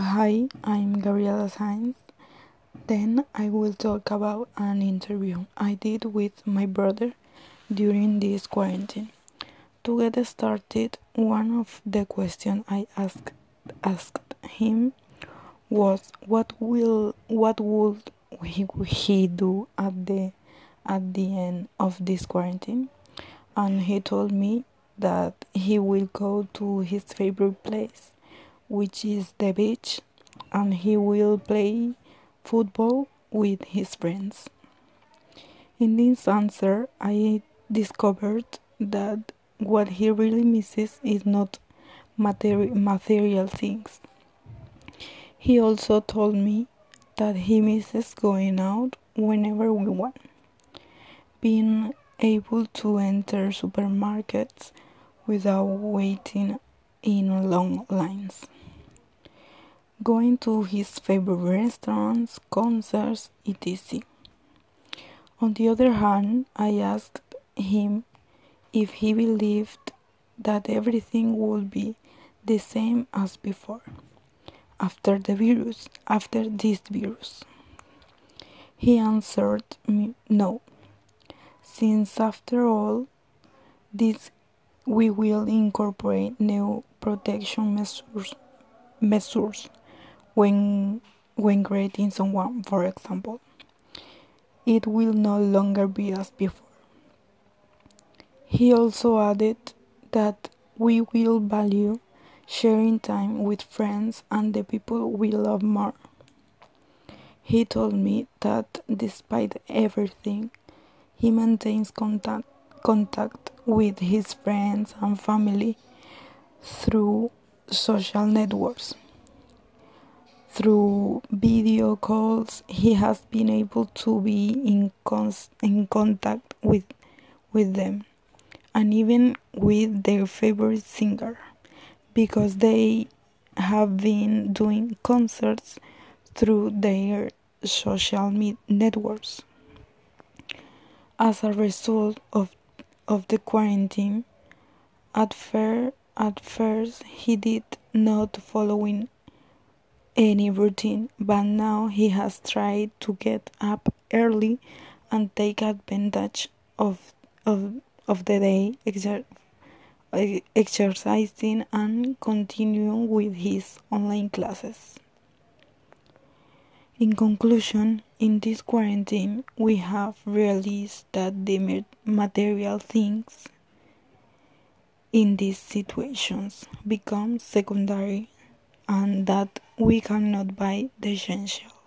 Hi, I'm Gabriela Sainz. Then I will talk about an interview I did with my brother during this quarantine. To get started, one of the questions I asked asked him was what will what would he, he do at the at the end of this quarantine? And he told me that he will go to his favorite place which is the beach, and he will play football with his friends. In this answer, I discovered that what he really misses is not materi- material things. He also told me that he misses going out whenever we want, being able to enter supermarkets without waiting in long lines going to his favorite restaurants, concerts, etc. On the other hand, I asked him if he believed that everything would be the same as before after the virus, after this virus. He answered me no, since after all this we will incorporate new protection measures measures when when greeting someone, for example. It will no longer be as before. He also added that we will value sharing time with friends and the people we love more. He told me that despite everything, he maintains contact, contact with his friends and family through social networks. Through video calls, he has been able to be in, in contact with, with them and even with their favorite singer because they have been doing concerts through their social networks. As a result of, of the quarantine, at, fir- at first he did not following any routine, but now he has tried to get up early and take advantage of of, of the day exer- exercising and continuing with his online classes. In conclusion, in this quarantine, we have realized that the material things in these situations become secondary and that we cannot buy the essential.